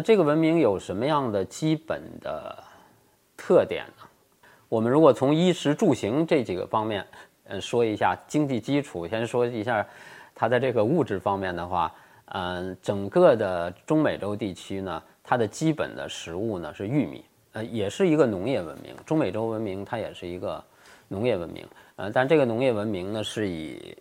这个文明有什么样的基本的特点呢？我们如果从衣食住行这几个方面，嗯，说一下经济基础，先说一下它的这个物质方面的话，嗯，整个的中美洲地区呢，它的基本的食物呢是玉米，呃，也是一个农业文明。中美洲文明它也是一个农业文明，呃，但这个农业文明呢是以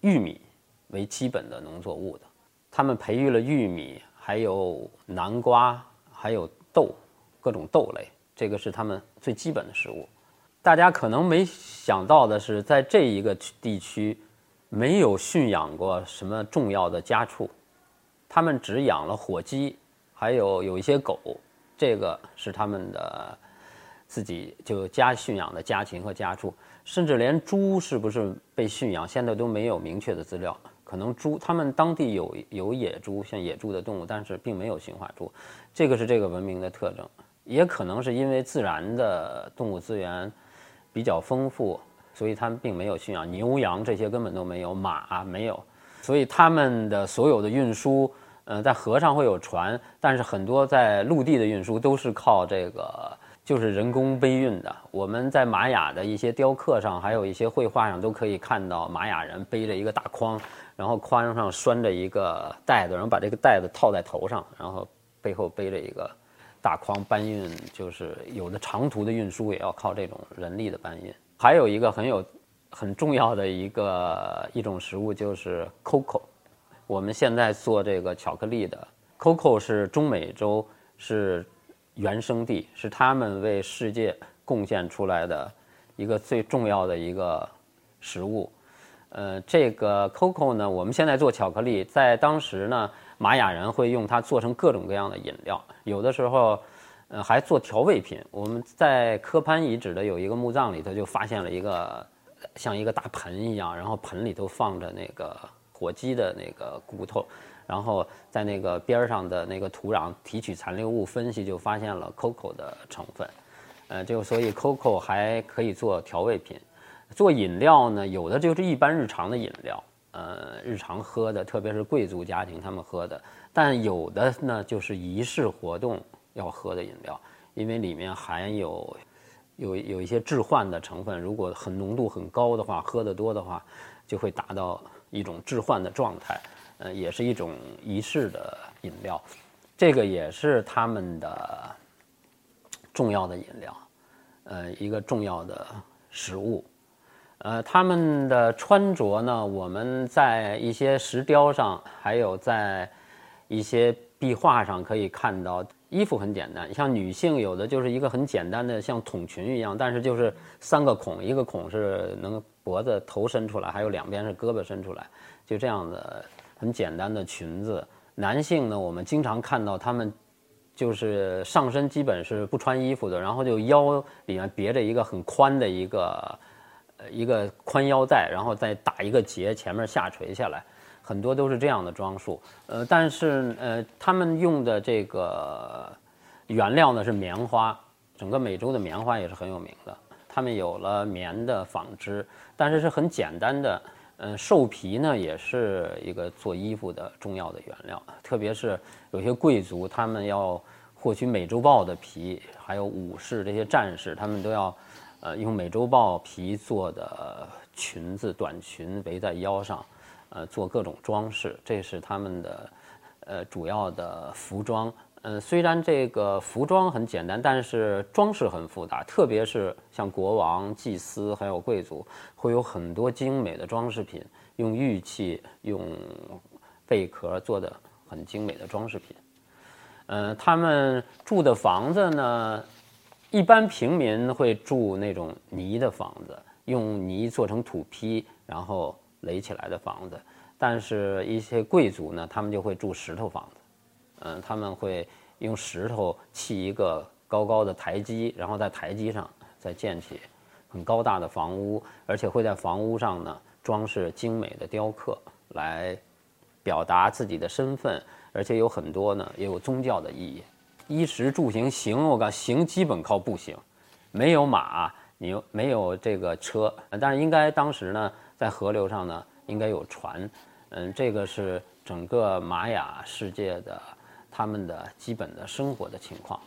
玉米为基本的农作物的，他们培育了玉米。还有南瓜，还有豆，各种豆类，这个是他们最基本的食物。大家可能没想到的是，在这一个地区，没有驯养过什么重要的家畜，他们只养了火鸡，还有有一些狗，这个是他们的自己就家驯养的家禽和家畜，甚至连猪是不是被驯养，现在都没有明确的资料。可能猪，他们当地有有野猪，像野猪的动物，但是并没有驯化猪，这个是这个文明的特征。也可能是因为自然的动物资源比较丰富，所以他们并没有驯养牛羊这些根本都没有，马没有，所以他们的所有的运输，呃，在河上会有船，但是很多在陆地的运输都是靠这个。就是人工背运的。我们在玛雅的一些雕刻上，还有一些绘画上，都可以看到玛雅人背着一个大筐，然后筐上拴着一个袋子，然后把这个袋子套在头上，然后背后背着一个大筐搬运。就是有的长途的运输也要靠这种人力的搬运。还有一个很有很重要的一个一种食物就是 coco。我们现在做这个巧克力的 coco 是中美洲是。原生地是他们为世界贡献出来的一个最重要的一个食物。呃，这个 coco 呢，我们现在做巧克力，在当时呢，玛雅人会用它做成各种各样的饮料，有的时候，呃，还做调味品。我们在科潘遗址的有一个墓葬里头就发现了一个像一个大盆一样，然后盆里头放着那个火鸡的那个骨头。然后在那个边儿上的那个土壤提取残留物分析，就发现了 coco 的成分，呃，就所以 coco 还可以做调味品，做饮料呢，有的就是一般日常的饮料，呃，日常喝的，特别是贵族家庭他们喝的，但有的呢就是仪式活动要喝的饮料，因为里面含有有有一些致幻的成分，如果很浓度很高的话，喝得多的话，就会达到一种置换的状态。呃，也是一种仪式的饮料，这个也是他们的重要的饮料，呃，一个重要的食物。呃，他们的穿着呢，我们在一些石雕上，还有在一些壁画上可以看到，衣服很简单，像女性有的就是一个很简单的像筒裙一样，但是就是三个孔，一个孔是能脖子头伸出来，还有两边是胳膊伸出来，就这样的。很简单的裙子，男性呢，我们经常看到他们就是上身基本是不穿衣服的，然后就腰里面别着一个很宽的一个呃一个宽腰带，然后再打一个结，前面下垂下来，很多都是这样的装束。呃，但是呃，他们用的这个原料呢是棉花，整个美洲的棉花也是很有名的，他们有了棉的纺织，但是是很简单的。嗯，兽皮呢也是一个做衣服的重要的原料，特别是有些贵族，他们要获取美洲豹的皮，还有武士这些战士，他们都要，呃，用美洲豹皮做的裙子、短裙围在腰上，呃，做各种装饰，这是他们的，呃，主要的服装。嗯，虽然这个服装很简单，但是装饰很复杂，特别是像国王、祭司还有贵族，会有很多精美的装饰品，用玉器、用贝壳做的很精美的装饰品。嗯，他们住的房子呢，一般平民会住那种泥的房子，用泥做成土坯，然后垒起来的房子。但是，一些贵族呢，他们就会住石头房子。嗯，他们会用石头砌一个高高的台基，然后在台基上再建起很高大的房屋，而且会在房屋上呢装饰精美的雕刻，来表达自己的身份，而且有很多呢也有宗教的意义。衣食住行，行我讲行基本靠步行，没有马，你没有这个车，但是应该当时呢在河流上呢应该有船，嗯，这个是整个玛雅世界的。他们的基本的生活的情况。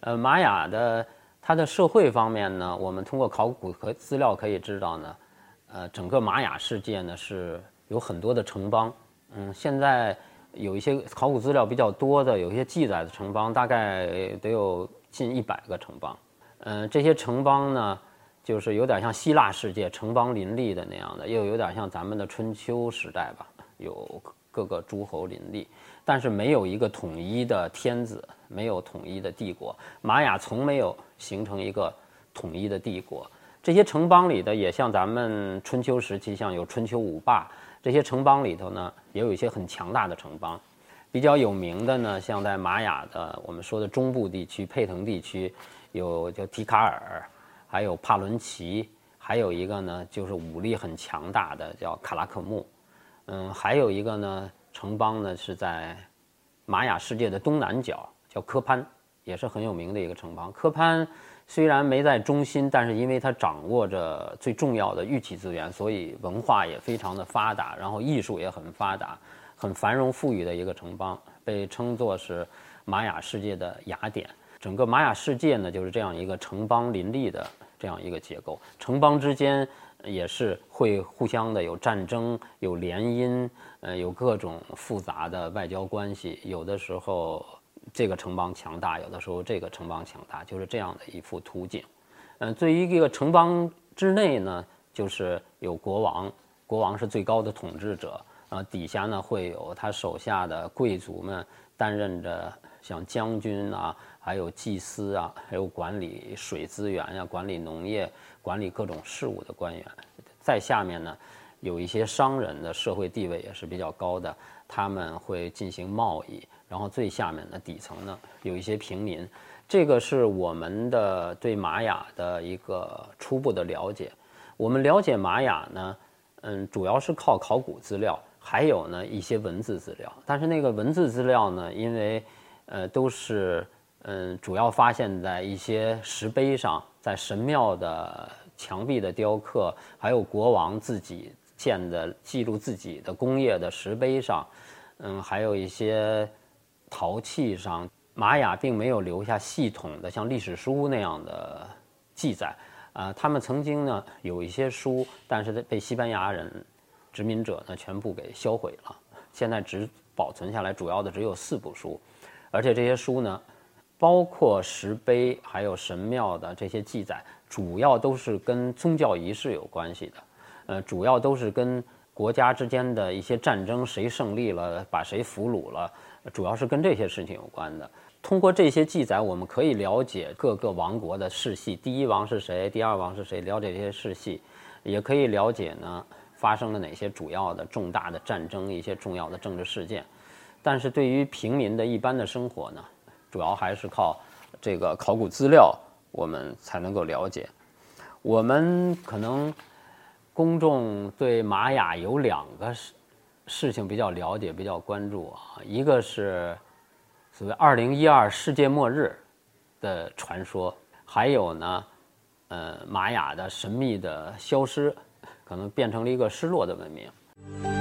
呃，玛雅的它的社会方面呢，我们通过考古和资料可以知道呢，呃，整个玛雅世界呢是有很多的城邦。嗯，现在有一些考古资料比较多的，有一些记载的城邦，大概得有近一百个城邦。嗯，这些城邦呢，就是有点像希腊世界城邦林立的那样的，又有点像咱们的春秋时代吧，有各个诸侯林立，但是没有一个统一的天子，没有统一的帝国。玛雅从没有形成一个统一的帝国。这些城邦里的也像咱们春秋时期，像有春秋五霸。这些城邦里头呢，也有一些很强大的城邦，比较有名的呢，像在玛雅的我们说的中部地区佩腾地区，有叫提卡尔，还有帕伦奇，还有一个呢就是武力很强大的叫卡拉克木，嗯，还有一个呢城邦呢是在玛雅世界的东南角，叫科潘，也是很有名的一个城邦。科潘。虽然没在中心，但是因为它掌握着最重要的玉器资源，所以文化也非常的发达，然后艺术也很发达，很繁荣富裕的一个城邦，被称作是玛雅世界的雅典。整个玛雅世界呢，就是这样一个城邦林立的这样一个结构，城邦之间也是会互相的有战争、有联姻，呃，有各种复杂的外交关系，有的时候。这个城邦强大，有的时候这个城邦强大，就是这样的一幅图景。嗯，对于一个城邦之内呢，就是有国王，国王是最高的统治者，啊，底下呢会有他手下的贵族们担任着像将军啊，还有祭司啊，还有管理水资源呀、管理农业、管理各种事务的官员。在下面呢，有一些商人的社会地位也是比较高的，他们会进行贸易。然后最下面的底层呢，有一些平民，这个是我们的对玛雅的一个初步的了解。我们了解玛雅呢，嗯，主要是靠考古资料，还有呢一些文字资料。但是那个文字资料呢，因为呃都是嗯主要发现在一些石碑上，在神庙的墙壁的雕刻，还有国王自己建的记录自己的工业的石碑上，嗯，还有一些。陶器上，玛雅并没有留下系统的像历史书那样的记载，啊，他们曾经呢有一些书，但是被西班牙人殖民者呢全部给销毁了。现在只保存下来主要的只有四部书，而且这些书呢，包括石碑还有神庙的这些记载，主要都是跟宗教仪式有关系的，呃，主要都是跟国家之间的一些战争，谁胜利了，把谁俘虏了。主要是跟这些事情有关的。通过这些记载，我们可以了解各个王国的世系，第一王是谁，第二王是谁，了解这些世系，也可以了解呢发生了哪些主要的重大的战争，一些重要的政治事件。但是对于平民的一般的生活呢，主要还是靠这个考古资料，我们才能够了解。我们可能公众对玛雅有两个事事情比较了解，比较关注啊，一个是所谓“二零一二世界末日”的传说，还有呢，呃，玛雅的神秘的消失，可能变成了一个失落的文明。